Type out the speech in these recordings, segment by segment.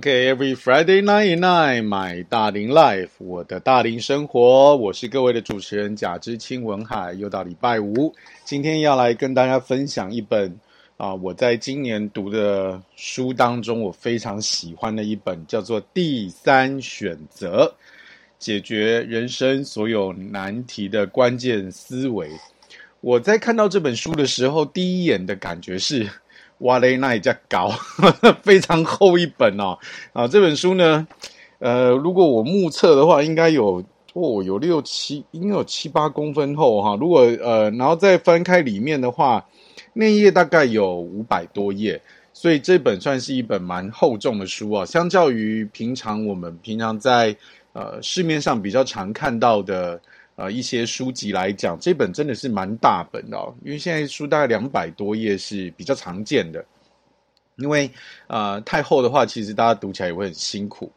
OK，every、Friday night night my 大龄 life，我的大龄生活，我是各位的主持人贾之清文海，又到礼拜五，今天要来跟大家分享一本啊、我在今年读的书当中，我非常喜欢的一本，叫做《第三选择》，解决人生所有难题的关键思维。我在看到这本书的时候，第一眼的感觉是。哇嘞，那也叫高，非常厚一本哦。啊，这本书呢，呃，如果我目测的话，应该有哦，有六七，应该有七八公分厚哈。如果呃，然后再翻开里面的话，内页大概有五百多页，所以这本算是一本蛮厚重的书啊。相较于平常我们平常在呃市面上比较常看到的。呃，一些书籍来讲，这本真的是蛮大本的哦，因为现在书大概两百多页是比较常见的。因为呃太厚的话，其实大家读起来也会很辛苦。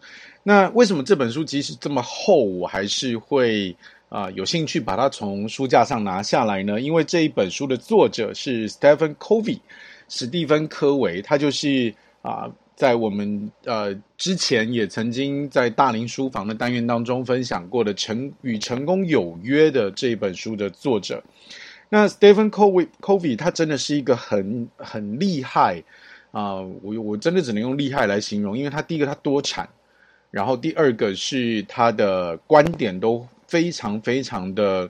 那为什么这本书即使这么厚，我还是会啊、有兴趣把它从书架上拿下来呢？因为这一本书的作者是 Stephen Covey，史蒂芬·科维，他就是啊。在我们呃之前也曾经在大林书房的单元当中分享过的《成与成功有约》的这一本书的作者，那 Stephen Covey Covey 他真的是一个很很厉害啊、我我真的只能用厉害来形容，因为他第一个他多产，然后第二个是他的观点都非常非常的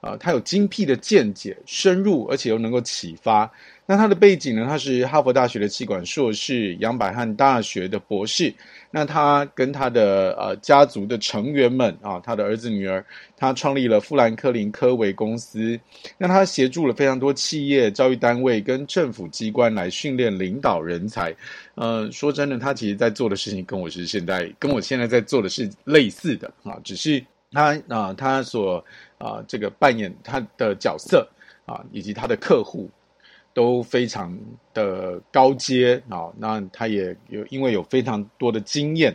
啊、呃，他有精辟的见解，深入而且又能够启发。那他的背景呢？他是哈佛大学的气管硕士，杨百翰大学的博士。那他跟他的呃家族的成员们啊，他的儿子女儿，他创立了富兰克林科维公司。那他协助了非常多企业、教育单位跟政府机关来训练领导人才。呃，说真的，他其实在做的事情跟我是现在跟我现在在做的是类似的啊，只是他啊、他所啊、这个扮演他的角色啊，以及他的客户。都非常的高阶啊，那他也有因为有非常多的经验，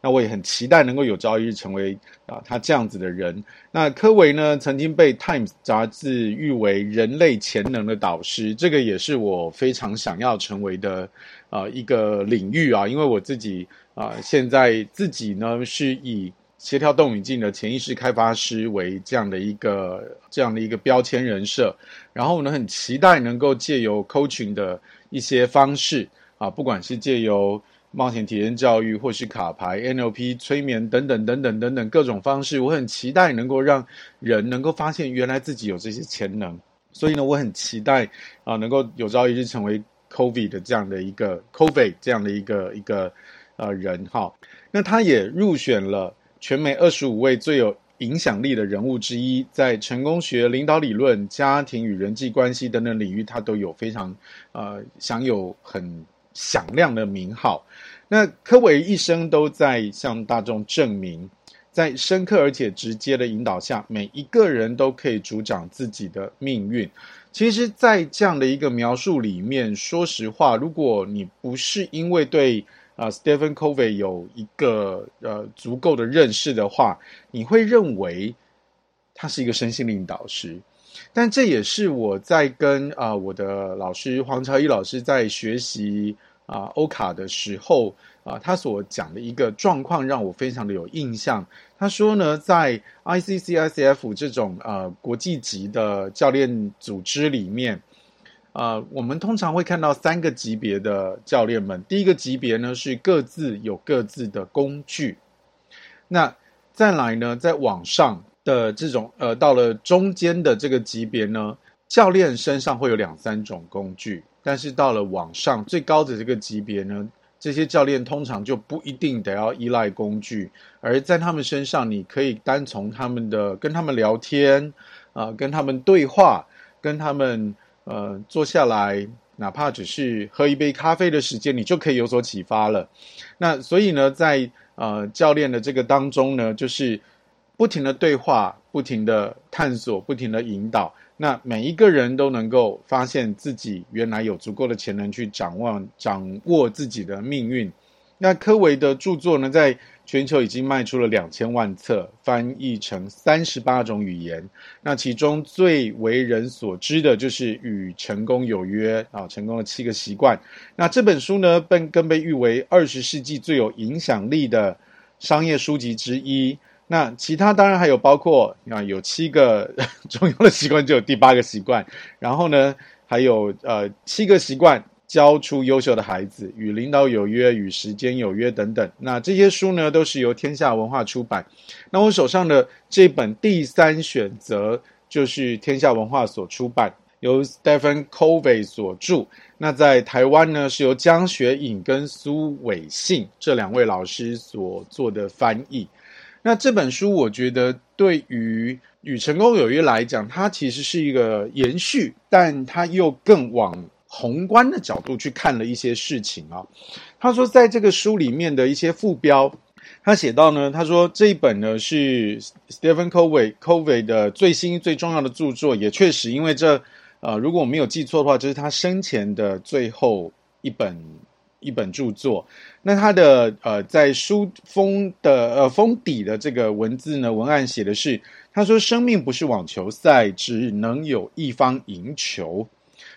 那我也很期待能够有朝一日成为啊他这样子的人。那科维呢，曾经被《Times》杂志誉为人类潜能的导师，这个也是我非常想要成为的啊一个领域啊，因为我自己啊现在自己呢是以。协调动语镜的潜意识开发师为这样的一个这样的一个标签人设，然后我呢，很期待能够借由 coaching 的一些方式啊，不管是借由冒险体验教育，或是卡牌、NLP、催眠等等等等等等各种方式，我很期待能够让人能够发现原来自己有这些潜能，所以呢，我很期待啊，能够有朝一日成为 Covey 的这样的一个 Covey 这样的一个一个呃人哈，那他也入选了。全美二十五位最有影响力的人物之一，在成功学、领导理论、家庭与人际关系等等领域，他都有非常呃享有很响亮的名号。那科维一生都在向大众证明，在深刻而且直接的引导下，每一个人都可以主掌自己的命运。其实，在这样的一个描述里面，说实话，如果你不是因为对啊，Stephen Covey 有一个呃足够的认识的话，你会认为他是一个身心灵导师。但这也是我在跟啊、我的老师黄朝一老师在学习啊、呃、欧卡的时候啊、他所讲的一个状况让我非常的有印象。他说呢，在 ICCICF 这种呃国际级的教练组织里面。呃，我们通常会看到三个级别的教练们。第一个级别呢是各自有各自的工具。那再来呢，在网上的这种呃，到了中间的这个级别呢，教练身上会有两三种工具。但是到了网上最高的这个级别呢，这些教练通常就不一定得要依赖工具，而在他们身上，你可以单从他们的跟他们聊天啊、跟他们对话，跟他们。呃，坐下来，哪怕只是喝一杯咖啡的时间，你就可以有所启发了。那所以呢，在呃教练的这个当中呢，就是不停的对话，不停的探索，不停的引导。那每一个人都能够发现自己原来有足够的潜能去掌握掌握自己的命运。那科维的著作呢，在全球已经卖出了两千万册，翻译成三十八种语言。那其中最为人所知的就是《与成功有约》啊，成功的七个习惯。那这本书呢，更更被誉为二十世纪最有影响力的商业书籍之一。那其他当然还有包括啊，有七个 重要的习惯，就有第八个习惯。然后呢，还有呃七个习惯教出优秀的孩子，与领导有约，与时间有约等等。那这些书呢，都是由天下文化出版。那我手上的这本第三选择就是天下文化所出版，由 Stephen Covey 所著。那在台湾呢，是由江学颖跟苏伟信这两位老师所做的翻译。那这本书，我觉得对于与成功有约来讲，它其实是一个延续，但它又更往宏观的角度去看了一些事情啊。他说，在这个书里面的一些副标，他写到呢，他说这一本呢是 Stephen Covey Covey 的最新最重要的著作，也确实，因为这呃，如果我没有记错的话，这是他生前的最后一本。一本著作，那他的呃，在书封的呃封底的这个文字呢，文案写的是，他说：“生命不是网球赛，只能有一方赢球。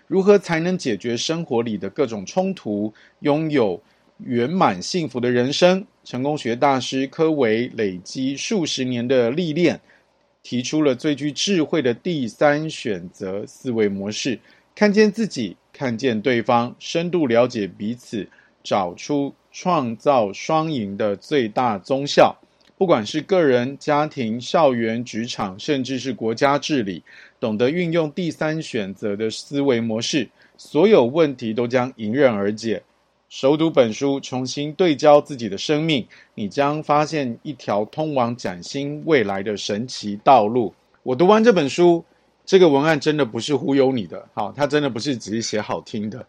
如何才能解决生活里的各种冲突，拥有圆满幸福的人生？”成功学大师柯维累积数十年的历练，提出了最具智慧的第三选择思维模式，看见自己。看见对方，深度了解彼此，找出创造双赢的最大宗效。不管是个人、家庭、校园、职场，甚至是国家治理，懂得运用第三选择的思维模式，所有问题都将迎刃而解。熟读本书，重新对焦自己的生命，你将发现一条通往崭新未来的神奇道路。我读完这本书。这个文案真的不是忽悠你的，好，它真的不是只是写好听的。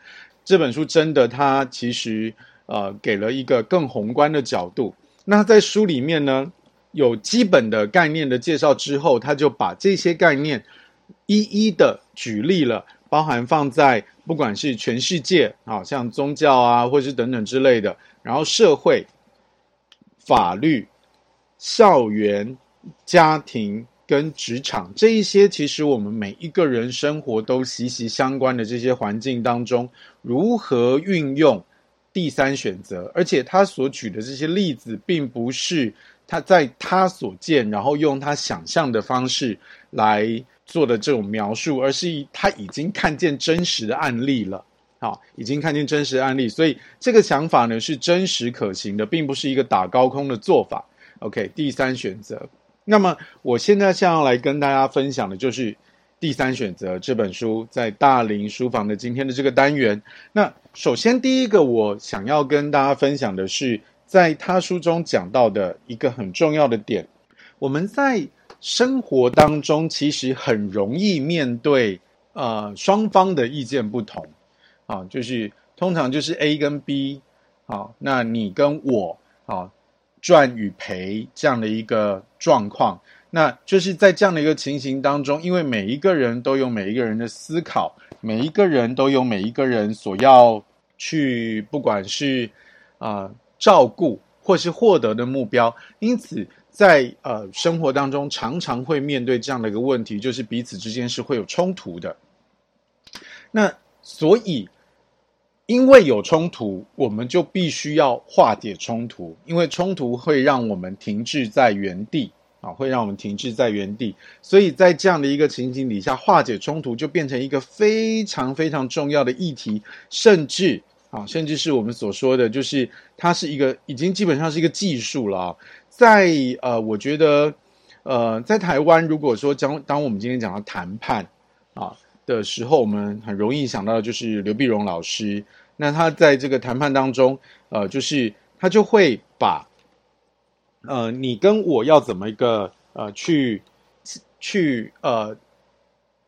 这本书真的，它其实呃给了一个更宏观的角度。那在书里面呢，有基本的概念的介绍之后，他就把这些概念一一的举例了，包含放在不管是全世界啊，像宗教啊，或是等等之类的，然后社会、法律、校园、家庭。跟职场这一些，其实我们每一个人生活都息息相关的这些环境当中，如何运用第三选择？而且他所举的这些例子，并不是他在他所见，然后用他想象的方式来做的这种描述，而是他已经看见真实的案例了。好，已经看见真实案例，所以这个想法呢是真实可行的，并不是一个打高空的做法。OK，第三选择。那么，我现在想要来跟大家分享的就是《第三选择》这本书，在大林书房的今天的这个单元。那首先，第一个我想要跟大家分享的是，在他书中讲到的一个很重要的点：我们在生活当中其实很容易面对呃双方的意见不同啊，就是通常就是 A 跟 B 啊，那你跟我啊。赚与赔这样的一个状况，那就是在这样的一个情形当中，因为每一个人都有每一个人的思考，每一个人都有每一个人所要去，不管是啊、照顾或是获得的目标，因此在呃生活当中常常会面对这样的一个问题，就是彼此之间是会有冲突的。那所以。因为有冲突，我们就必须要化解冲突，因为冲突会让我们停滞在原地啊，会让我们停滞在原地。所以在这样的一个情景底下，化解冲突就变成一个非常非常重要的议题，甚至啊，甚至是我们所说的，就是它是一个已经基本上是一个技术了啊。在呃，我觉得呃，在台湾，如果说将当我们今天讲到谈判啊。的时候，我们很容易想到的就是刘碧荣老师。那他在这个谈判当中，呃，就是他就会把，呃，你跟我要怎么一个呃去去呃，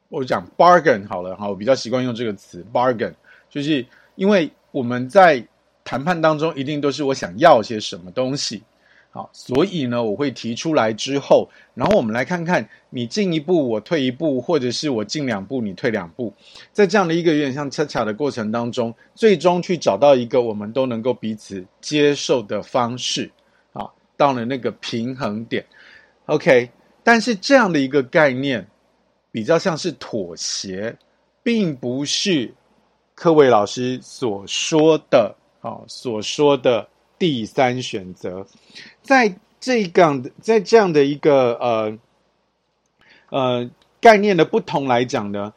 我讲 bargain 好了哈，我比较习惯用这个词 bargain，就是因为我们在谈判当中一定都是我想要些什么东西。好，所以呢，我会提出来之后，然后我们来看看你进一步，我退一步，或者是我进两步，你退两步，在这样的一个有点像恰恰的过程当中，最终去找到一个我们都能够彼此接受的方式。啊，到了那个平衡点。OK，但是这样的一个概念比较像是妥协，并不是克维老师所说的、哦、所说的第三选择。在这样的在这样的一个呃呃概念的不同来讲呢，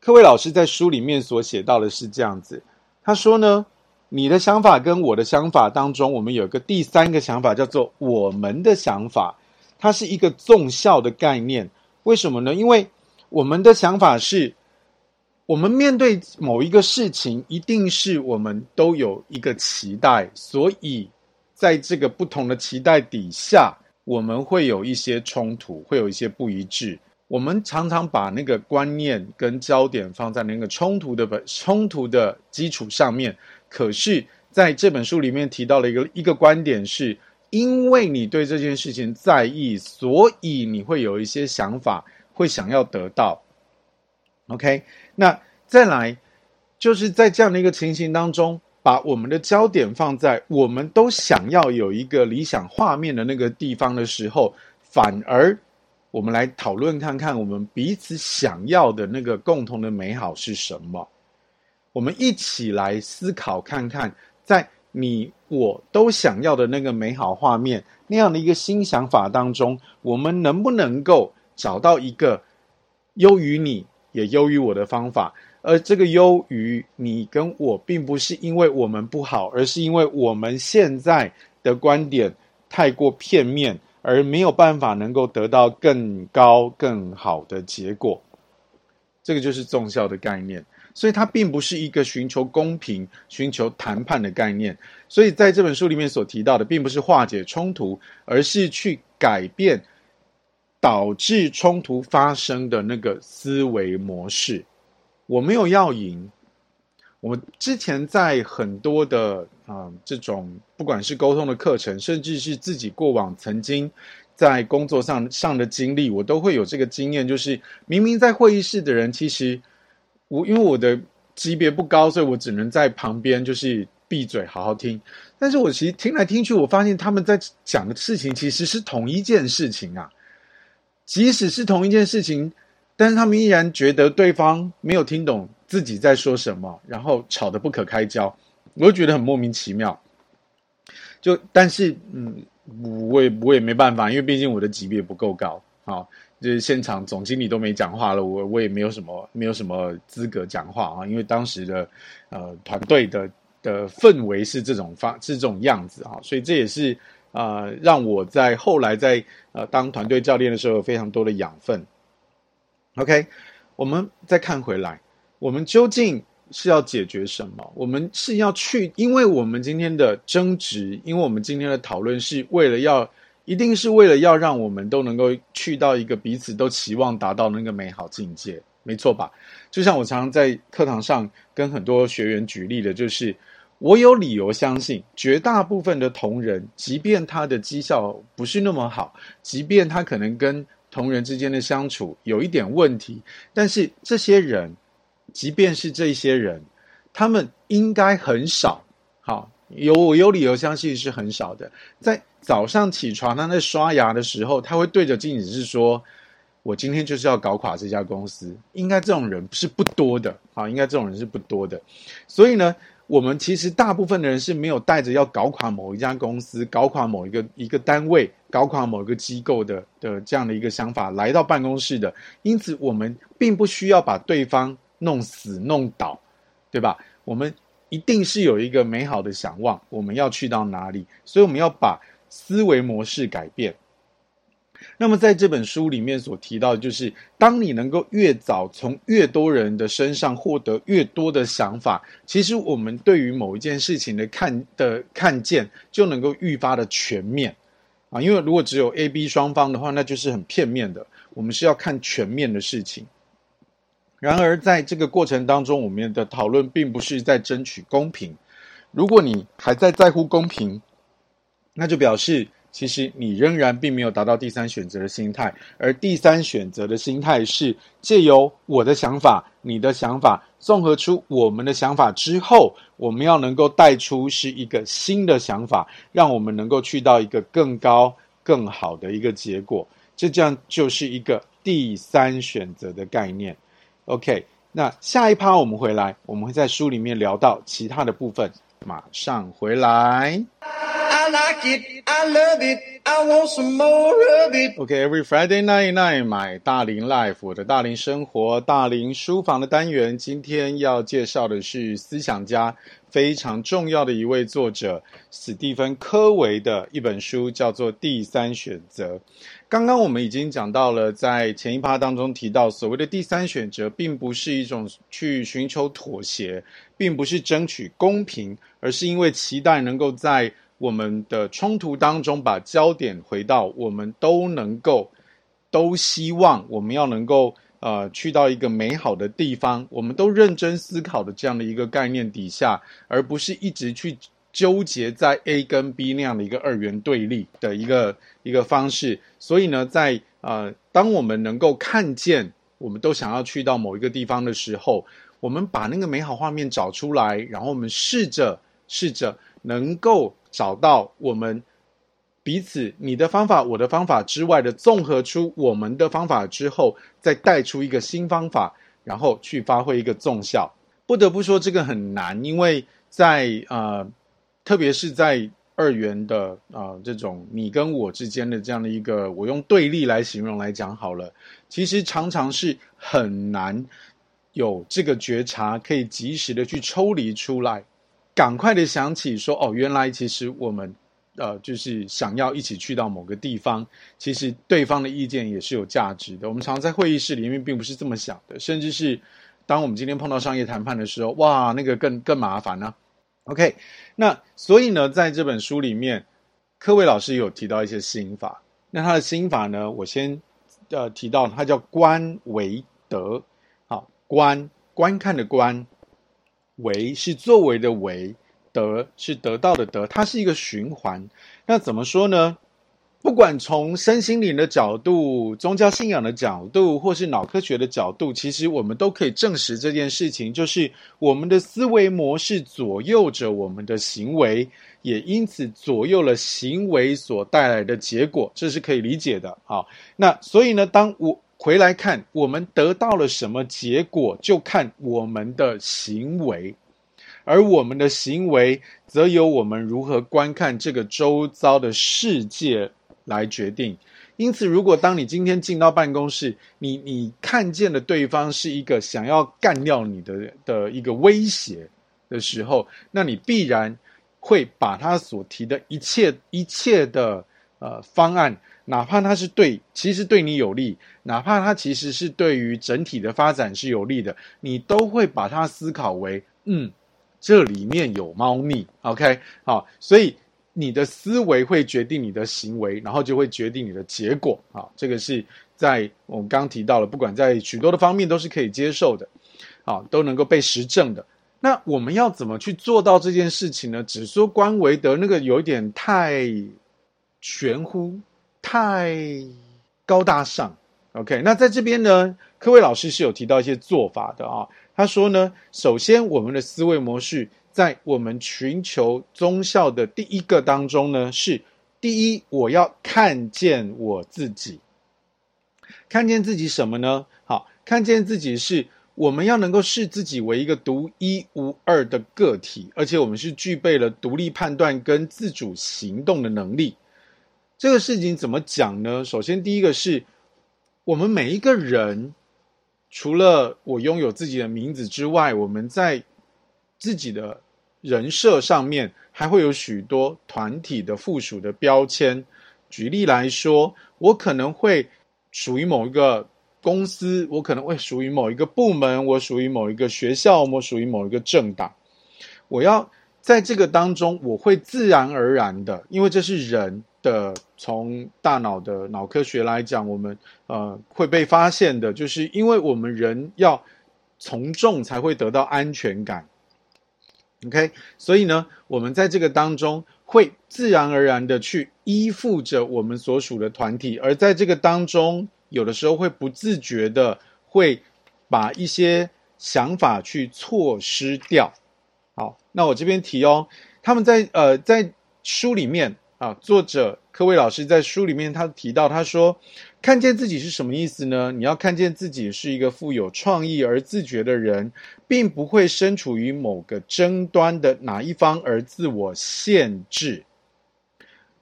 克维老师在书里面所写到的是这样子，他说呢。你的想法跟我的想法当中，我们有个第三个想法，叫做我们的想法，它是一个纵效的概念。为什么呢？因为我们的想法是，我们面对某一个事情，一定是我们都有一个期待，所以在这个不同的期待底下，我们会有一些冲突，会有一些不一致。我们常常把那个观念跟焦点放在那个冲突的本冲突的基础上面。可是，在这本书里面提到了一个一个观点是，因为你对这件事情在意，所以你会有一些想法，会想要得到。OK，那再来，就是在这样的一个情形当中，把我们的焦点放在我们都想要有一个理想画面的那个地方的时候，反而我们来讨论看看，我们彼此想要的那个共同的美好是什么。我们一起来思考看看，在你我都想要的那个美好画面，那样的一个新想法当中，我们能不能够找到一个优于你也优于我的方法？而这个优于你跟我，并不是因为我们不好，而是因为我们现在的观点太过片面，而没有办法能够得到更高更好的结果。这个就是综效的概念。所以它并不是一个寻求公平、寻求谈判的概念。所以在这本书里面所提到的，并不是化解冲突，而是去改变导致冲突发生的那个思维模式。我没有要赢。我之前在很多的啊、这种不管是沟通的课程，甚至是自己过往曾经在工作上上的经历，我都会有这个经验，就是明明在会议室的人，其实。我因为我的级别不高，所以我只能在旁边就是闭嘴好好听。但是我其实听来听去，我发现他们在讲的事情其实是同一件事情啊。即使是同一件事情，但是他们依然觉得对方没有听懂自己在说什么，然后吵得不可开交，我就觉得很莫名其妙。就但是嗯，我也我也没办法，因为毕竟我的级别不够高啊。就是现场总经理都没讲话了，我我也没有什么没有什么资格讲话啊，因为当时的呃团队的的氛围是这种发是这种样子啊，所以这也是呃让我在后来在呃当团队教练的时候有非常多的养分。OK，我们再看回来，我们究竟是要解决什么？我们是要去，因为我们今天的争执，因为我们今天的讨论是为了要。一定是为了要让我们都能够去到一个彼此都期望达到那个美好境界，没错吧？就像我常常在课堂上跟很多学员举例的，就是我有理由相信，绝大部分的同仁，即便他的绩效不是那么好，即便他可能跟同仁之间的相处有一点问题，但是这些人，即便是这些人，他们应该很少，好，有我有理由相信是很少的，在。早上起床，他在刷牙的时候，他会对着镜子是说：“我今天就是要搞垮这家公司。”应该这种人是不多的啊，应该这种人是不多的。所以呢，我们其实大部分的人是没有带着要搞垮某一家公司、搞垮某一个一个单位、搞垮某一个机构的的这样的一个想法来到办公室的。因此，我们并不需要把对方弄死、弄倒，对吧？我们一定是有一个美好的想望，我们要去到哪里？所以，我们要把。思维模式改变。那么，在这本书里面所提到，就是当你能够越早从越多人的身上获得越多的想法，其实我们对于某一件事情的看的看见就能够愈发的全面啊。因为如果只有 A、B 双方的话，那就是很片面的。我们是要看全面的事情。然而，在这个过程当中，我们的讨论并不是在争取公平。如果你还在在乎公平，那就表示其实你仍然并没有达到第三选择的心态，而第三选择的心态是借由我的想法、你的想法，综合出我们的想法之后，我们要能够带出是一个新的想法，让我们能够去到一个更高、更好的一个结果。这这样就是一个第三选择的概念。OK，那下一趴我们回来，我们会在书里面聊到其他的部分，马上回来。Like it, I love it, I want some more of it. OK, every Friday night night, my 大龄 life，我的大龄生活，大龄书房的单元。今天要介绍的是思想家非常重要的一位作者史蒂芬·柯维的一本书，叫做《第三选择》。刚刚我们已经讲到了，在前一趴当中提到，所谓的第三选择，并不是一种去寻求妥协，并不是争取公平，而是因为期待能够在我们的冲突当中，把焦点回到我们都能够，都希望我们要能够呃去到一个美好的地方，我们都认真思考的这样的一个概念底下，而不是一直去纠结在 A 跟 B 那样的一个二元对立的一个一个方式。所以呢，在呃当我们能够看见我们都想要去到某一个地方的时候，我们把那个美好画面找出来，然后我们试着试着能够。找到我们彼此，你的方法，我的方法之外的综合出我们的方法之后，再带出一个新方法，然后去发挥一个综效。不得不说，这个很难，因为在呃，特别是在二元的啊、呃、这种你跟我之间的这样的一个，我用对立来形容来讲好了，其实常常是很难有这个觉察，可以及时的去抽离出来。赶快的想起说哦，原来其实我们，呃，就是想要一起去到某个地方，其实对方的意见也是有价值的。我们常在会议室里面并不是这么想的，甚至是当我们今天碰到商业谈判的时候，哇，那个更更麻烦呢。OK，那所以呢，在这本书里面，柯维老师有提到一些心法。那他的心法呢，我先呃提到，他叫观为德，好，观观看的观。为是作为的为，得是得到的得，它是一个循环。那怎么说呢？不管从身心灵的角度、宗教信仰的角度，或是脑科学的角度，其实我们都可以证实这件事情，就是我们的思维模式左右着我们的行为，也因此左右了行为所带来的结果，这是可以理解的。好，那所以呢，当我回来看我们得到了什么结果，就看我们的行为，而我们的行为则由我们如何观看这个周遭的世界来决定。因此，如果当你今天进到办公室，你你看见的对方是一个想要干掉你的的一个威胁的时候，那你必然会把他所提的一切一切的呃方案。哪怕它是对，其实对你有利；哪怕它其实是对于整体的发展是有利的，你都会把它思考为，嗯，这里面有猫腻。OK，好，所以你的思维会决定你的行为，然后就会决定你的结果。好，这个是在我们刚提到了，不管在许多的方面都是可以接受的，好，都能够被实证的。那我们要怎么去做到这件事情呢？只说官为德，那个有点太玄乎。太高大上，OK。那在这边呢，柯维老师是有提到一些做法的啊。他说呢，首先我们的思维模式在我们寻求宗教的第一个当中呢，是第一，我要看见我自己，看见自己什么呢？好，看见自己是我们要能够视自己为一个独一无二的个体，而且我们是具备了独立判断跟自主行动的能力。这个事情怎么讲呢？首先，第一个是我们每一个人，除了我拥有自己的名字之外，我们在自己的人设上面还会有许多团体的附属的标签。举例来说，我可能会属于某一个公司，我可能会属于某一个部门，我属于某一个学校，我属于某一个政党。我要在这个当中，我会自然而然的，因为这是人。的从大脑的脑科学来讲，我们呃会被发现的，就是因为我们人要从众才会得到安全感。OK，所以呢，我们在这个当中会自然而然的去依附着我们所属的团体，而在这个当中，有的时候会不自觉的会把一些想法去错失掉。好，那我这边提哦，他们在呃在书里面啊，作者柯维老师在书里面他提到，他说。看见自己是什么意思呢？你要看见自己是一个富有创意而自觉的人，并不会身处于某个争端的哪一方而自我限制。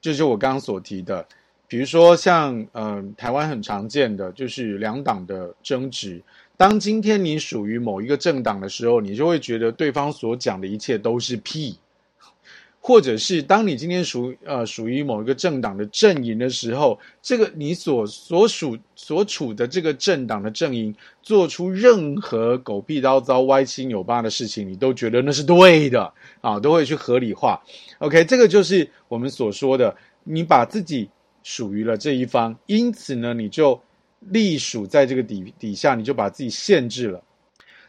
这就是我刚刚所提的，比如说像嗯、台湾很常见的就是两党的争执。当今天你属于某一个政党的时候，你就会觉得对方所讲的一切都是屁。或者是当你今天属呃属于某一个政党的阵营的时候，这个你所所属所处的这个政党的阵营做出任何狗屁倒灶、歪七扭八的事情，你都觉得那是对的啊，都会去合理化。OK，这个就是我们所说的，你把自己属于了这一方，因此呢，你就隶属在这个底底下，你就把自己限制了，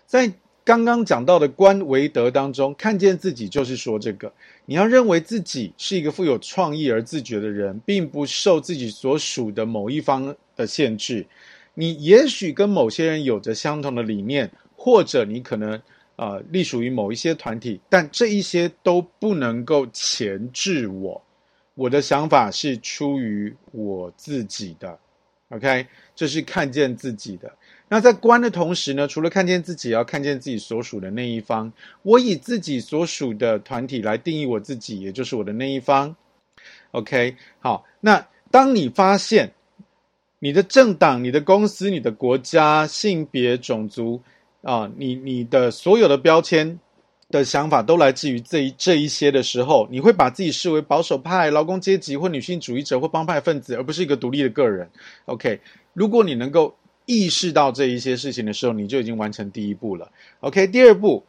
在。刚刚讲到的观为德当中，看见自己就是说这个，你要认为自己是一个富有创意而自觉的人，并不受自己所属的某一方的限制。你也许跟某些人有着相同的理念，或者你可能呃隶属于某一些团体，但这一些都不能够钳制我。我的想法是出于我自己的，OK，这是看见自己的。那在观的同时呢，除了看见自己，要看见自己所属的那一方。我以自己所属的团体来定义我自己，也就是我的那一方。OK，好。那当你发现你的政党、你的公司、你的国家、性别、种族啊，你你的所有的标签的想法都来自于这一这一些的时候，你会把自己视为保守派、劳工阶级或女性主义者或帮派分子，而不是一个独立的个人。OK，如果你能够。意识到这一些事情的时候，你就已经完成第一步了。OK，第二步，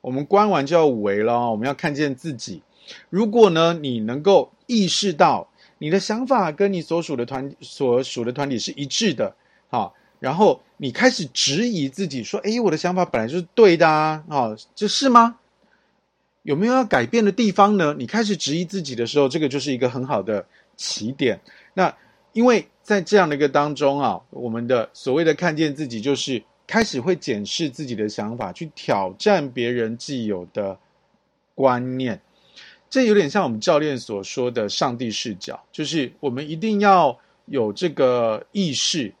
我们观完就要五维了，我们要看见自己。如果呢，你能够意识到你的想法跟你所属的团所属的团体是一致的，好，然后你开始质疑自己，说：“诶，我的想法本来就是对的啊，啊，这是吗？有没有要改变的地方呢？”你开始质疑自己的时候，这个就是一个很好的起点。那因为在这样的一个当中啊，我们的所谓的看见自己，就是开始会检视自己的想法，去挑战别人既有的观念。这有点像我们教练所说的上帝视角，就是我们一定要有这个意识，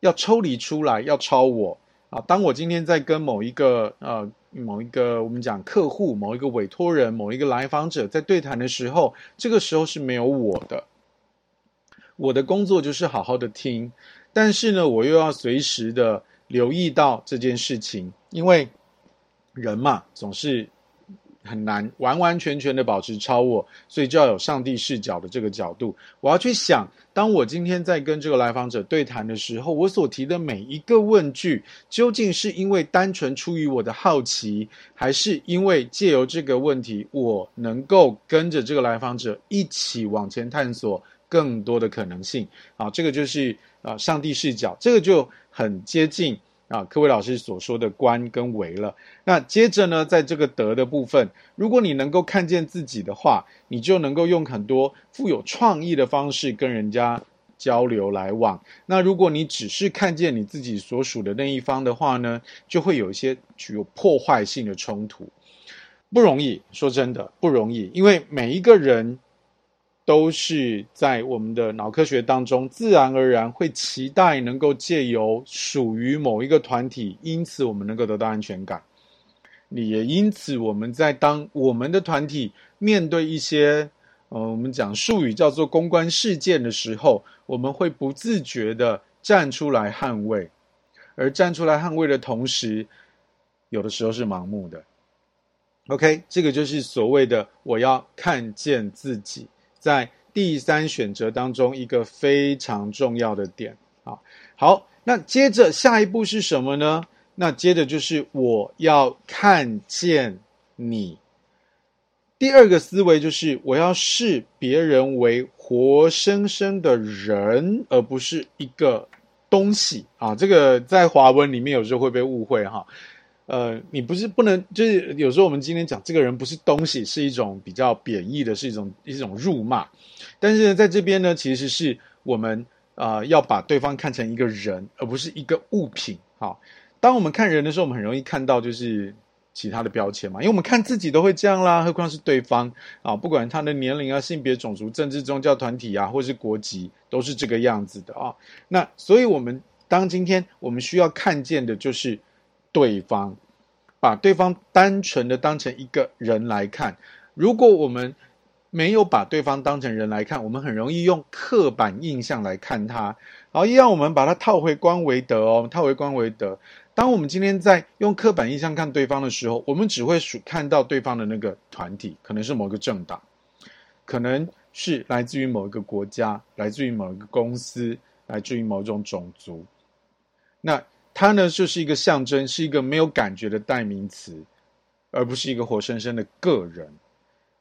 要抽离出来，要超我啊。当我今天在跟某一个呃某一个我们讲客户、某一个委托人、某一个来访者在对谈的时候，这个时候是没有我的。我的工作就是好好的听，但是呢，我又要随时的留意到这件事情，因为人嘛，总是很难完完全全的保持超我，所以就要有上帝视角的这个角度。我要去想，当我今天在跟这个来访者对谈的时候，我所提的每一个问句，究竟是因为单纯出于我的好奇，还是因为借由这个问题，我能够跟着这个来访者一起往前探索。更多的可能性啊，这个就是啊，上帝视角，这个就很接近啊，柯维老师所说的观跟为了。那接着呢，在这个德的部分，如果你能够看见自己的话，你就能够用很多富有创意的方式跟人家交流来往。那如果你只是看见你自己所属的那一方的话呢，就会有一些具有破坏性的冲突，不容易。说真的，不容易，因为每一个人。都是在我们的脑科学当中，自然而然会期待能够借由属于某一个团体，因此我们能够得到安全感。你也因此，我们在当我们的团体面对一些，呃，我们讲术语叫做公关事件的时候，我们会不自觉地站出来捍卫，而站出来捍卫的同时，有的时候是盲目的。OK，这个就是所谓的我要看见自己。在第三选择当中，一个非常重要的点啊。好，那接着下一步是什么呢？那接着就是我要看见你。第二个思维就是我要视别人为活生生的人，而不是一个东西啊。这个在华文里面有时候会被误会哈。呃，你不是不能，就是有时候我们今天讲这个人不是东西，是一种比较贬义的，是一种一种辱骂。但是呢，在这边呢，其实是我们啊、要把对方看成一个人，而不是一个物品。好，当我们看人的时候，我们很容易看到就是其他的标签嘛，因为我们看自己都会这样啦，何况是对方啊？不管他的年龄啊、性别、种族、政治、宗教团体啊，或是国籍，都是这个样子的啊。那所以，我们当今天我们需要看见的就是。对方，把对方单纯的当成一个人来看。如果我们没有把对方当成人来看，我们很容易用刻板印象来看他。然后，一样我们把它套回观维德哦，套回观维德。当我们今天在用刻板印象看对方的时候，我们只会数看到对方的那个团体，可能是某个政党，可能是来自于某一个国家，来自于某一个公司，来自于某种种族。那。它呢，就是一个象征，是一个没有感觉的代名词，而不是一个活生生的个人。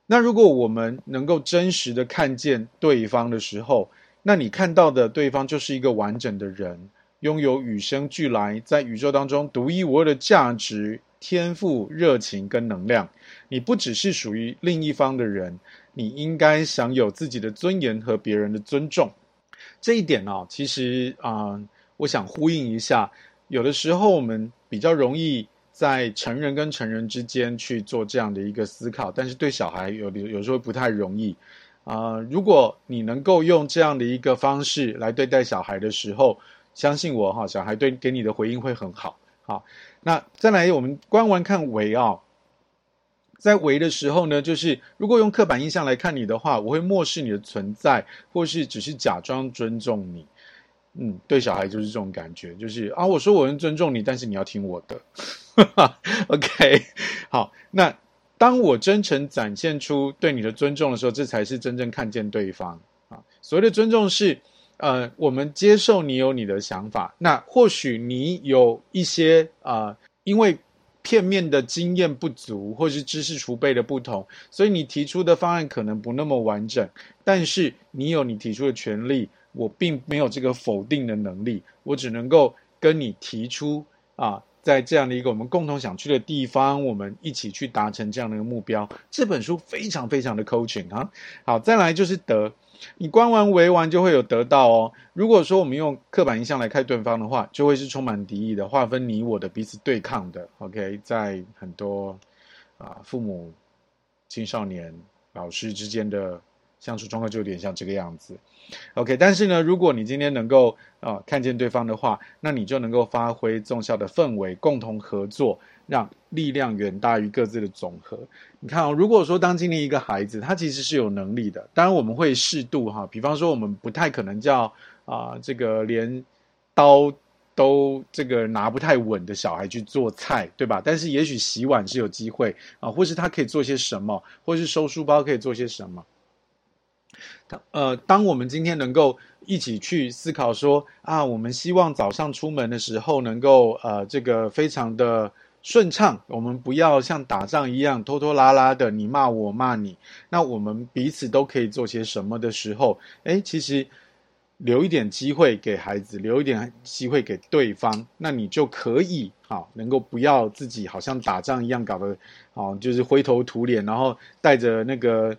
那如果我们能够真实的看见对方的时候，那你看到的对方就是一个完整的人，拥有与生俱来在宇宙当中独一无二的价值、天赋、热情跟能量。你不只是属于另一方的人，你应该享有自己的尊严和别人的尊重。这一点呢、其实啊、我想呼应一下。有的时候，我们比较容易在成人跟成人之间去做这样的一个思考，但是对小孩有有时候不太容易啊、如果你能够用这样的一个方式来对待小孩的时候，相信我哈，小孩对给你的回应会很好。好，那再来我们观完看为啊，在为的时候呢，就是如果用刻板印象来看你的话，我会漠视你的存在，或是只是假装尊重你。嗯，对小孩就是这种感觉，就是啊，我说我很尊重你，但是你要听我的。OK，好，那当我真诚展现出对你的尊重的时候，这才是真正看见对方啊。所谓的尊重是，呃，我们接受你有你的想法，那或许你有一些啊、因为片面的经验不足，或是知识储备的不同，所以你提出的方案可能不那么完整，但是你有你提出的权利。我并没有这个否定的能力，我只能够跟你提出啊，在这样的一个我们共同想去的地方，我们一起去达成这样的一个目标。这本书非常非常的 coaching 啊。好，再来就是得，你观完为完就会有得到哦。如果说我们用刻板印象来看对方的话，就会是充满敌意的，划分你我的，彼此对抗的。OK，在很多啊父母、青少年、老师之间的。相处状况就有点像这个样子，OK。但是呢，如果你今天能够啊、呃、看见对方的话，那你就能够发挥综效的氛围，共同合作，让力量远大于各自的总和。你看哦，如果说当今天一个孩子他其实是有能力的，当然我们会适度哈，比方说我们不太可能叫啊、这个连刀都这个拿不太稳的小孩去做菜，对吧？但是也许洗碗是有机会啊、或是他可以做些什么，或是收书包可以做些什么。当呃，当我们今天能够一起去思考说啊，我们希望早上出门的时候能够呃，这个非常的顺畅，我们不要像打仗一样拖拖拉拉的，你骂我骂你，那我们彼此都可以做些什么的时候，诶，其实留一点机会给孩子，留一点机会给对方，那你就可以好，啊，能够不要自己好像打仗一样搞得，啊，就是灰头土脸，然后带着那个。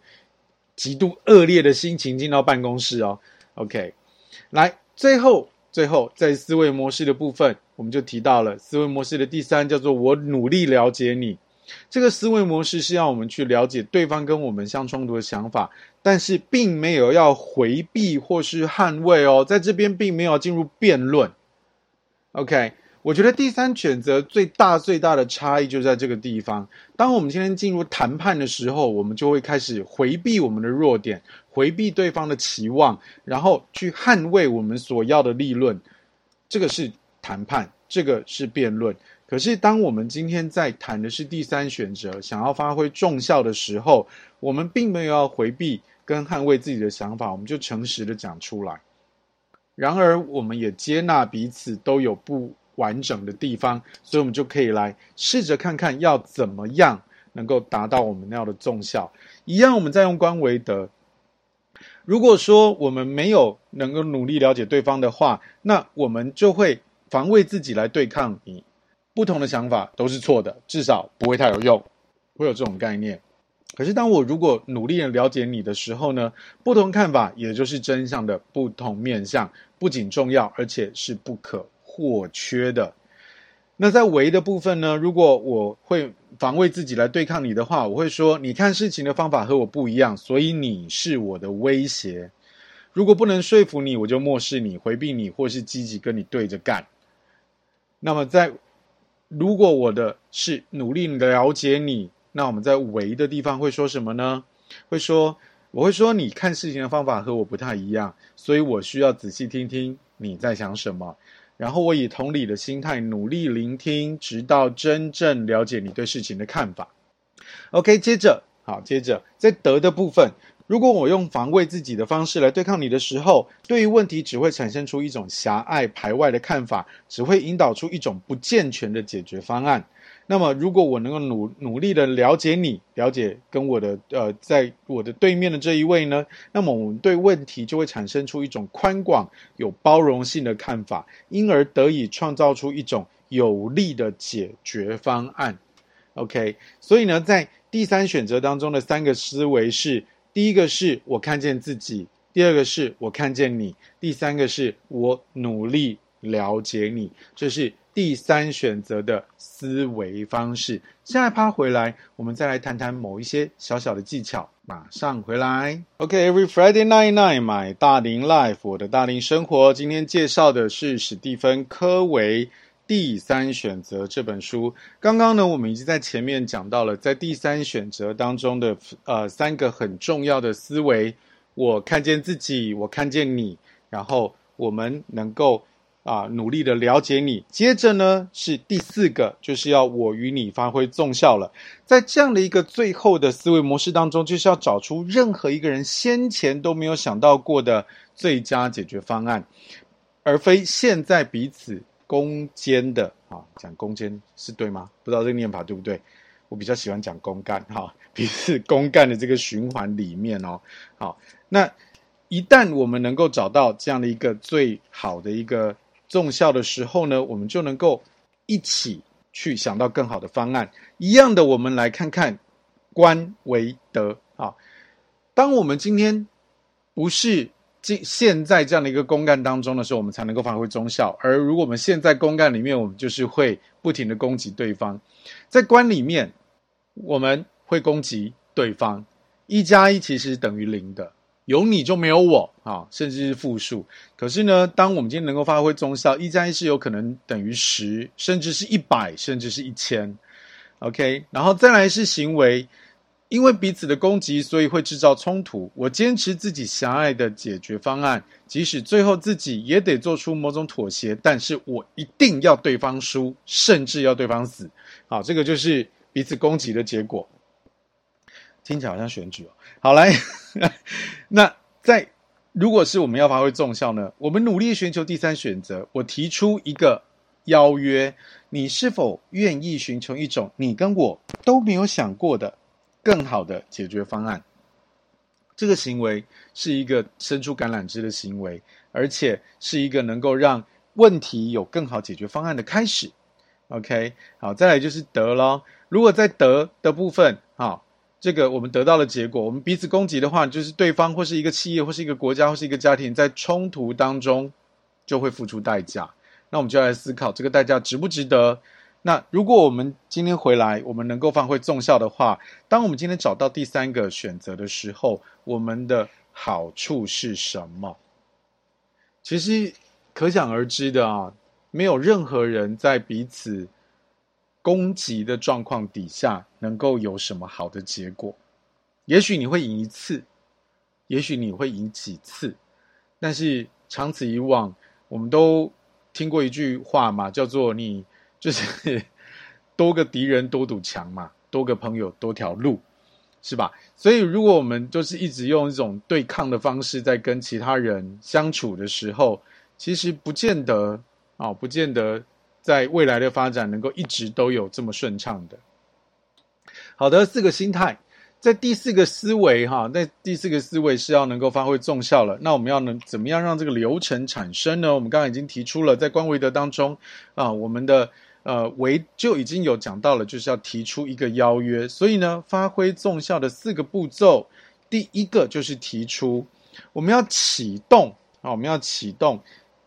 极度恶劣的心情进到办公室哦，OK，来，最后最后在思维模式的部分，我们就提到了思维模式的第三，叫做我努力了解你。这个思维模式是要我们去了解对方跟我们相冲突的想法，但是并没有要回避或是捍卫哦，在这边并没有进入辩论，OK。我觉得第三选择最大最大的差异就在这个地方。当我们今天进入谈判的时候，我们就会开始回避我们的弱点，回避对方的期望，然后去捍卫我们所要的利润。这个是谈判，这个是辩论。可是，当我们今天在谈的是第三选择，想要发挥重效的时候，我们并没有要回避跟捍卫自己的想法，我们就诚实的讲出来。然而，我们也接纳彼此都有不完整的地方，所以我们就可以来试着看看要怎么样能够达到我们要的综效。一样，我们再用观为德。如果说我们没有能够努力了解对方的话，那我们就会防卫自己来对抗你。不同的想法都是错的，至少不会太有用，会有这种概念。可是当我如果努力的了解你的时候呢，不同看法也就是真相的不同面相，不仅重要，而且是不可或缺的。那在为的部分呢，如果我会防卫自己来对抗你的话，我会说，你看事情的方法和我不一样，所以你是我的威胁。如果不能说服你，我就漠视你、回避你，或是积极跟你对着干。那么在如果我的是努力了解你。那我们在为的地方会说什么呢？会说，我会说，你看事情的方法和我不太一样，所以我需要仔细听听你在想什么，然后我以同理的心态努力聆听，直到真正了解你对事情的看法。OK，接着，好，接着在得的部分。如果我用防卫自己的方式来对抗你的时候，对于问题只会产生出一种狭隘排外的看法，只会引导出一种不健全的解决方案。那么，如果我能够努努力的了解你，了解跟我的呃，在我的对面的这一位呢，那么我们对问题就会产生出一种宽广、有包容性的看法，因而得以创造出一种有利的解决方案。OK，所以呢，在第三选择当中的三个思维是。第一个是我看见自己，第二个是我看见你，第三个是我努力了解你，这是第三选择的思维方式。现在趴回来，我们再来谈谈某一些小小的技巧。马上回来。OK，Every、Friday night night，买大龄 Life，我的大龄生活。今天介绍的是史蒂芬·科维。第三选择这本书，刚刚呢，我们已经在前面讲到了，在第三选择当中的呃三个很重要的思维，我看见自己，我看见你，然后我们能够啊、努力的了解你。接着呢是第四个，就是要我与你发挥综效了。在这样的一个最后的思维模式当中，就是要找出任何一个人先前都没有想到过的最佳解决方案，而非现在彼此。攻坚的啊，讲攻坚是对吗？不知道这个念法对不对？我比较喜欢讲公干哈，彼此公干的这个循环里面哦。好，那一旦我们能够找到这样的一个最好的一个综效的时候呢，我们就能够一起去想到更好的方案。一样的，我们来看看官为德啊。当我们今天不是。现在这样的一个公干当中的时候，我们才能够发挥综效。而如果我们现在公干里面，我们就是会不停的攻击对方。在观里面，我们会攻击对方。一加一其实等于零的，有你就没有我啊，甚至是负数。可是呢，当我们今天能够发挥综效，一加一是有可能等于十，甚至是一百，甚至是一千。OK，然后再来是行为。因为彼此的攻击，所以会制造冲突。我坚持自己狭隘的解决方案，即使最后自己也得做出某种妥协，但是我一定要对方输，甚至要对方死。好，这个就是彼此攻击的结果。听起来好像选举哦。好，来，那在如果是我们要发挥重效呢？我们努力寻求第三选择。我提出一个邀约，你是否愿意寻求一种你跟我都没有想过的？更好的解决方案，这个行为是一个伸出橄榄枝的行为，而且是一个能够让问题有更好解决方案的开始。OK，好，再来就是得咯。如果在得的部分，好，这个我们得到的结果，我们彼此攻击的话，就是对方或是一个企业或是一个国家或是一个家庭在冲突当中就会付出代价。那我们就要来思考，这个代价值不值得？那如果我们今天回来，我们能够发挥综效的话，当我们今天找到第三个选择的时候，我们的好处是什么？其实可想而知的啊，没有任何人在彼此攻击的状况底下能够有什么好的结果。也许你会赢一次，也许你会赢几次，但是长此以往，我们都听过一句话嘛，叫做你。就是多个敌人多堵墙嘛，多个朋友多条路，是吧？所以如果我们就是一直用一种对抗的方式在跟其他人相处的时候，其实不见得啊、哦，不见得在未来的发展能够一直都有这么顺畅的。好的，四个心态，在第四个思维哈，在第四个思维是要能够发挥重效了。那我们要能怎么样让这个流程产生呢？我们刚刚已经提出了，在观为德当中啊，我们的。呃，维就已经有讲到了，就是要提出一个邀约。所以呢，发挥重效的四个步骤，第一个就是提出，我们要启动啊，我们要启动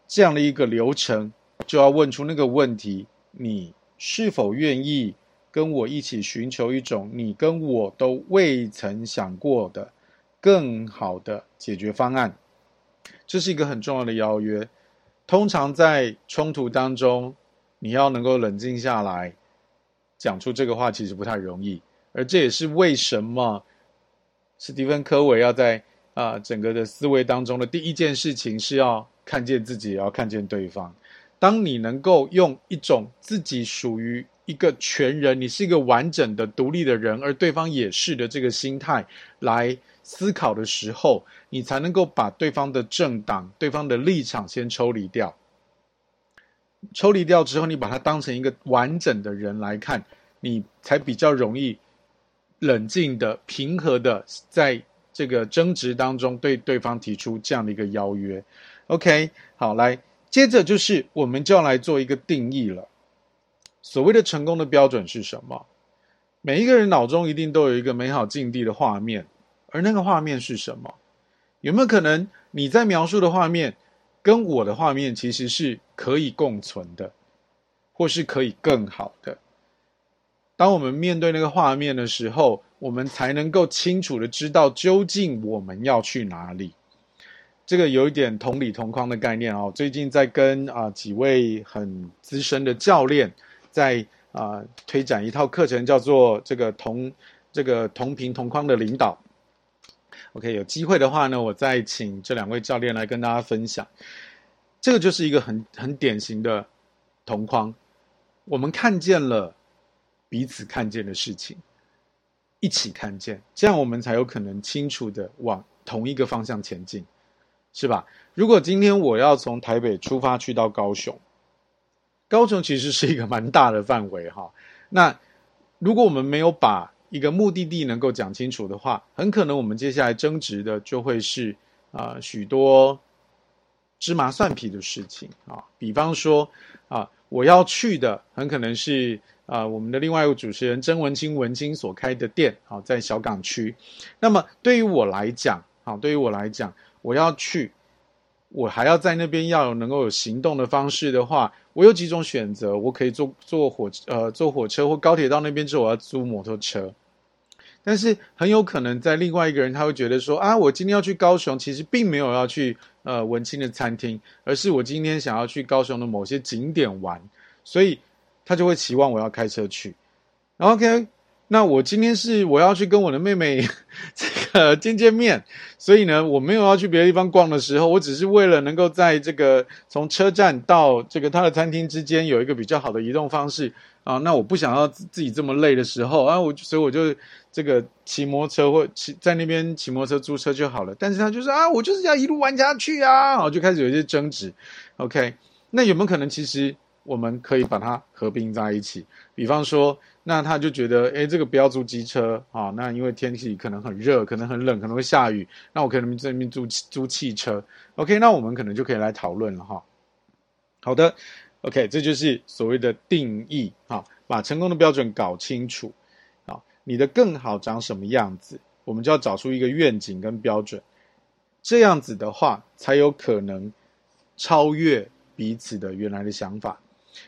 这样的一个流程，就要问出那个问题：你是否愿意跟我一起寻求一种你跟我都未曾想过的更好的解决方案？这是一个很重要的邀约。通常在冲突当中，你要能够冷静下来，讲出这个话，其实不太容易。而这也是为什么史蒂芬·科维要在啊、整个的思维当中的第一件事情是要看见自己，也要看见对方。当你能够用一种自己属于一个全人，你是一个完整的独立的人，而对方也是的这个心态来思考的时候，你才能够把对方的政党、对方的立场先抽离掉。抽离掉之后，你把它当成一个完整的人来看，你才比较容易冷静的、平和的，在这个争执当中对对方提出这样的一个邀约。OK，好，来，接着就是我们就要来做一个定义了。所谓的成功的标准是什么？每一个人脑中一定都有一个美好境地的画面。而那个画面是什么？有没有可能你在描述的画面跟我的画面其实是可以共存的，或是可以更好的？当我们面对那个画面的时候，我们才能够清楚的知道究竟我们要去哪里。这个有一点同理同框的概念哦。最近在跟啊、几位很资深的教练在啊、推展一套课程，叫做这个同这个同频同框的领导。OK，有机会的话呢，我再请这两位教练来跟大家分享。这个就是一个很很典型的同框，我们看见了彼此看见的事情，一起看见，这样我们才有可能清楚的往同一个方向前进，是吧？如果今天我要从台北出发去到高雄，高雄其实是一个蛮大的范围哈。那如果我们没有把一个目的地能够讲清楚的话，很可能我们接下来争执的就会是啊、许多芝麻蒜皮的事情啊，比方说啊我要去的很可能是啊我们的另外一个主持人曾文清文清所开的店啊，在小港区。那么对于我来讲啊，对于我来讲，我要去。我还要在那边要有能够有行动的方式的话，我有几种选择，我可以坐坐火呃坐火车或高铁到那边之后，我要租摩托车。但是很有可能在另外一个人他会觉得说啊，我今天要去高雄，其实并没有要去呃文青的餐厅，而是我今天想要去高雄的某些景点玩，所以他就会期望我要开车去。OK。那我今天是我要去跟我的妹妹 呃见见面，所以呢，我没有要去别的地方逛的时候，我只是为了能够在这个从车站到这个他的餐厅之间有一个比较好的移动方式啊。那我不想要自己这么累的时候啊，我所以我就这个骑摩托车或骑在那边骑摩托车租车就好了。但是他就说啊，我就是要一路玩下去啊，然后就开始有一些争执。OK，那有没有可能其实我们可以把它合并在一起？比方说。那他就觉得，哎，这个不要租机车啊。那因为天气可能很热，可能很冷，可能会下雨。那我可能在那边租租汽车。OK，那我们可能就可以来讨论了哈。好的，OK，这就是所谓的定义啊，把成功的标准搞清楚啊。你的更好长什么样子，我们就要找出一个愿景跟标准。这样子的话，才有可能超越彼此的原来的想法。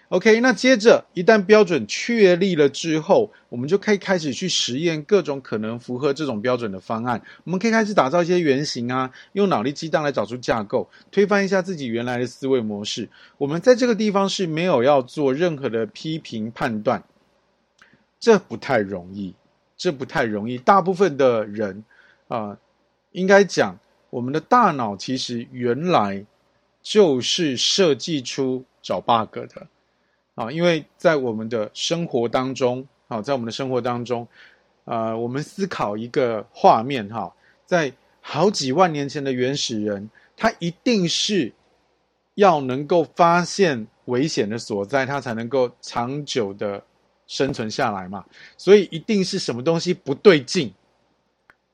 OK，那接着一旦标准确立了之后，我们就可以开始去实验各种可能符合这种标准的方案。我们可以开始打造一些原型啊，用脑力激荡来找出架构，推翻一下自己原来的思维模式。我们在这个地方是没有要做任何的批评判断，这不太容易，这不太容易。大部分的人啊，应该讲，我们的大脑其实原来就是设计出找 bug 的。啊，因为在我们的生活当中，啊，在我们的生活当中，呃，我们思考一个画面，哈，在好几万年前的原始人，他一定是要能够发现危险的所在，他才能够长久的生存下来嘛。所以一定是什么东西不对劲，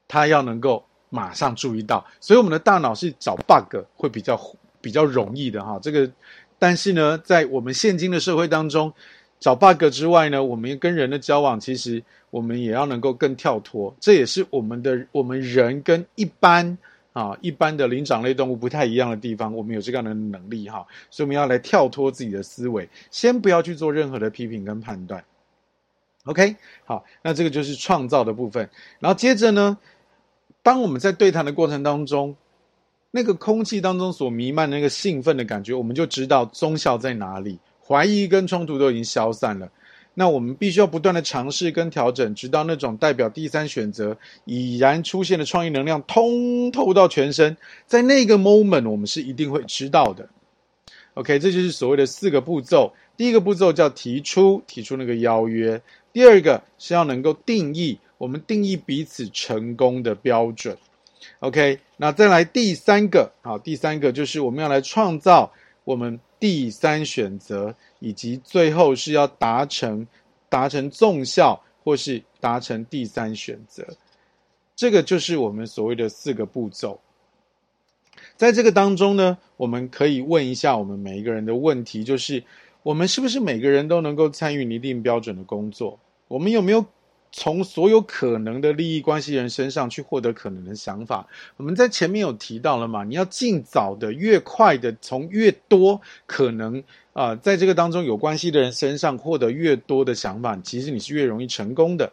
他要能够马上注意到。所以我们的大脑是找 bug 会比较比较容易的哈，这个。但是呢，在我们现今的社会当中，找 bug 之外呢，我们跟人的交往，其实我们也要能够更跳脱。这也是我们的我们人跟一般啊一般的灵长类动物不太一样的地方。我们有这样的能力哈，所以我们要来跳脱自己的思维，先不要去做任何的批评跟判断。OK，好，那这个就是创造的部分。然后接着呢，当我们在对谈的过程当中，那个空气当中所弥漫的那个兴奋的感觉，我们就知道综效在哪里。怀疑跟冲突都已经消散了，那我们必须要不断的尝试跟调整，直到那种代表第三选择已然出现的创意能量通透到全身，在那个 moment 我们是一定会知道的。OK，这就是所谓的四个步骤。第一个步骤叫提出，提出那个邀约；第二个是要能够定义，我们定义彼此成功的标准。OK，那再来第三个，好，第三个就是我们要来创造我们。第三选择，以及最后是要达成达成纵效，或是达成第三选择，这个就是我们所谓的四个步骤。在这个当中呢，我们可以问一下我们每一个人的问题，就是我们是不是每个人都能够参与拟定标准的工作？我们有没有？从所有可能的利益关系人身上去获得可能的想法，我们在前面有提到了嘛？你要尽早的、越快的，从越多可能啊、在这个当中有关系的人身上获得越多的想法，其实你是越容易成功的。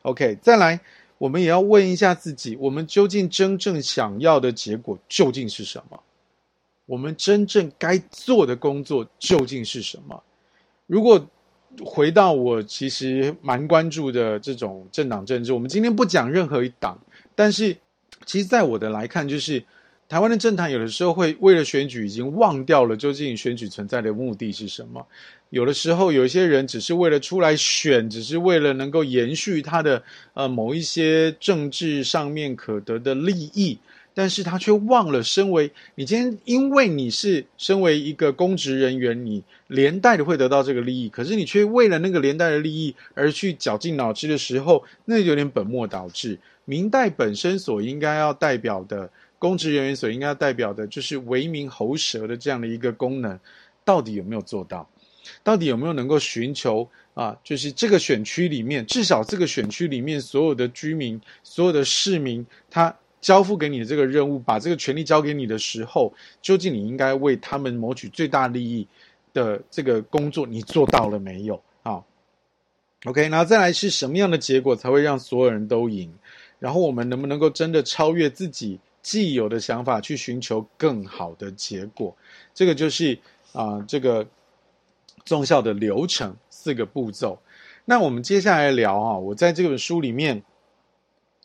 OK，再来，我们也要问一下自己：我们究竟真正想要的结果究竟是什么？我们真正该做的工作究竟是什么？如果回到我其实蛮关注的这种政党政治，我们今天不讲任何一党，但是其实在我的来看，就是台湾的政坛有的时候会为了选举已经忘掉了究竟选举存在的目的是什么。有的时候有一些人只是为了出来选，只是为了能够延续他的呃某一些政治上面可得的利益。但是他却忘了，身为你今天，因为你是身为一个公职人员，你连带的会得到这个利益，可是你却为了那个连带的利益而去绞尽脑汁的时候，那有点本末倒置。明代本身所应该要代表的公职人员所应该要代表的，就是为民喉舌的这样的一个功能，到底有没有做到？到底有没有能够寻求啊？就是这个选区里面，至少这个选区里面所有的居民、所有的市民，他。交付给你的这个任务，把这个权力交给你的时候，究竟你应该为他们谋取最大利益的这个工作，你做到了没有？好，OK，然后再来是什么样的结果才会让所有人都赢？然后我们能不能够真的超越自己既有的想法，去寻求更好的结果？这个就是啊、这个综效的流程四个步骤。那我们接下来聊啊，我在这本书里面。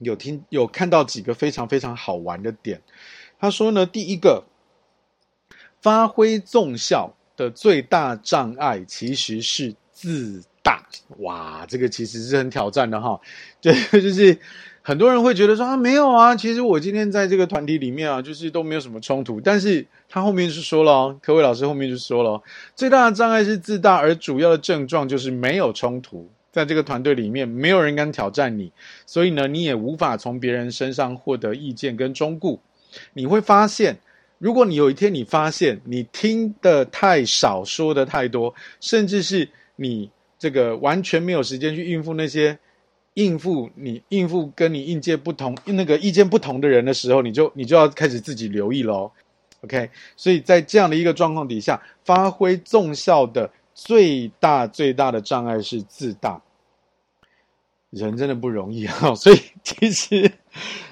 有听有看到几个非常非常好玩的点，他说呢，第一个，发挥综效的最大障碍其实是自大。哇，这个其实是很挑战的哈。对，就是很多人会觉得说啊，没有啊，其实我今天在这个团体里面啊，就是都没有什么冲突。但是他后面是说了哦，柯维老师后面就说了，最大的障碍是自大，而主要的症状就是没有冲突。在这个团队里面，没有人敢挑战你，所以呢，你也无法从别人身上获得意见跟忠告。你会发现，如果你有一天你发现你听得太少，说得太多，甚至是你这个完全没有时间去应付那些应付你应付跟你意见不同那个意见不同的人的时候，你就你就要开始自己留意喽。OK，所以在这样的一个状况底下，发挥综效的。最大最大的障碍是自大，人真的不容易啊！所以其实，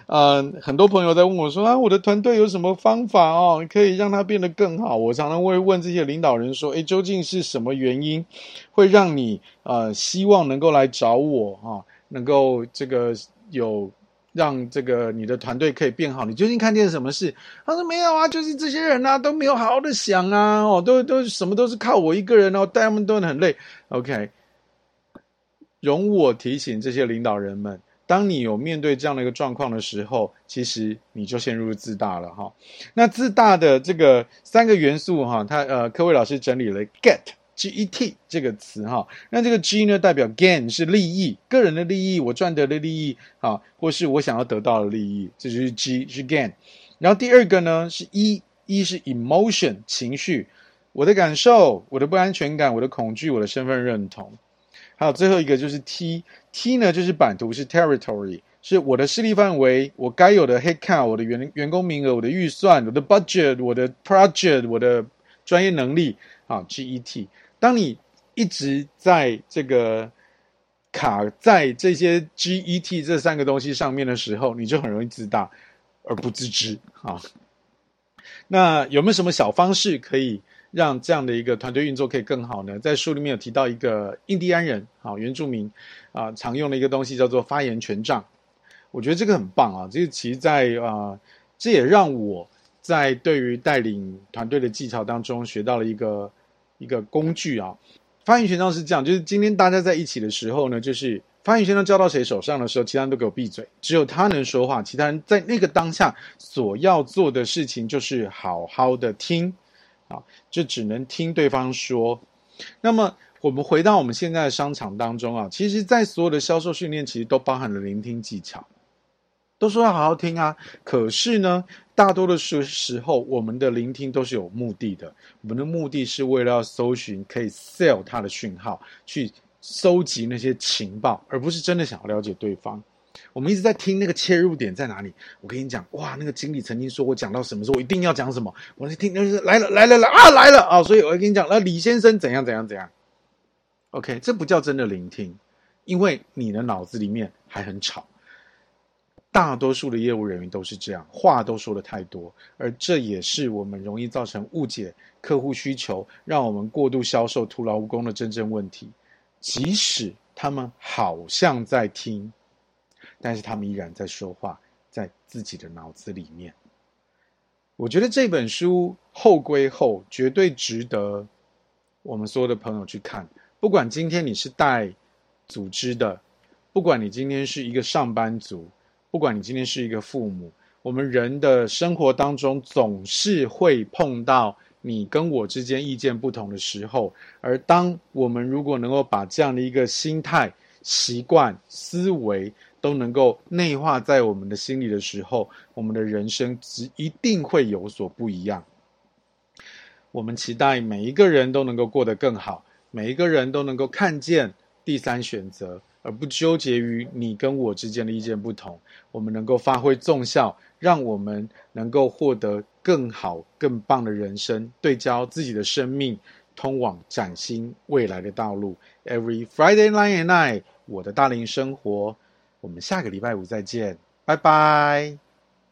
呃，很多朋友在问我说：“啊，我的团队有什么方法哦，可以让它变得更好？”我常常会问这些领导人说：“诶，究竟是什么原因会让你呃希望能够来找我啊？能够这个有？”让这个你的团队可以变好，你究竟看见什么事？他说没有啊，就是这些人啊都没有好好的想啊，哦，都都什么都是靠我一个人哦，带他们都很累。OK，容我提醒这些领导人们，当你有面对这样的一个状况的时候，其实你就陷入自大了哈。那自大的这个三个元素哈，他呃，柯维老师整理了 get。G-E-T 这个词哈，那这个 G 呢代表 gain 是利益，个人的利益，我赚得的利益啊，或是我想要得到的利益，这就是 G 是 gain。然后第二个呢是 E，E 是 emotion 情绪，我的感受、我的不安全感、我的恐惧、我的身份认同。还有最后一个就是 T，T 呢就是版图，是 territory，是我的势力范围，我该有的 headcount，我的员员工名额，我的预算，我的 budget，我的 project，我的专业能力啊，GET。当你一直在这个卡在这些 GET 这三个东西上面的时候，你就很容易自大而不自知啊。那有没有什么小方式可以让这样的一个团队运作可以更好呢？在书里面有提到一个印第安人啊，原住民啊常用的一个东西叫做发言权杖。我觉得这个很棒啊，这个其实在啊，这也让我在对于带领团队的技巧当中学到了一个一个工具啊。发言权杖是这样，就是今天大家在一起的时候呢，就是发言权杖交到谁手上的时候，其他人都给我闭嘴，只有他能说话。其他人在那个当下所要做的事情就是好好的听，啊，就只能听对方说。那么我们回到我们现在的商场当中啊，其实，在所有的销售训练，其实都包含了聆听技巧。都说要好好听啊，可是呢，大多的时时候，我们的聆听都是有目的的。我们的目的是为了要搜寻可以 sell 它的讯号，去收集那些情报，而不是真的想要了解对方。我们一直在听那个切入点在哪里。我跟你讲，哇，那个经理曾经说我讲到什么时候，我一定要讲什么。我在听，就是来了，来了，来啊，来了啊！所以我跟你讲，那李先生怎样怎样怎样。OK，这不叫真的聆听，因为你的脑子里面还很吵。大多数的业务人员都是这样，话都说得太多，而这也是我们容易造成误解客户需求，让我们过度销售、徒劳无功的真正问题。即使他们好像在听，但是他们依然在说话，在自己的脑子里面。我觉得这本书后归后，绝对值得我们所有的朋友去看。不管今天你是带组织的，不管你今天是一个上班族。不管你今天是一个父母，我们人的生活当中总是会碰到你跟我之间意见不同的时候，而当我们如果能够把这样的一个心态、习惯、思维都能够内化在我们的心里的时候，我们的人生只一定会有所不一样。我们期待每一个人都能够过得更好，每一个人都能够看见第三选择。而不纠结于你跟我之间的意见不同，我们能够发挥纵效，让我们能够获得更好、更棒的人生，对焦自己的生命，通往崭新未来的道路。Every Friday night and night，我的大龄生活，我们下个礼拜五再见，拜拜。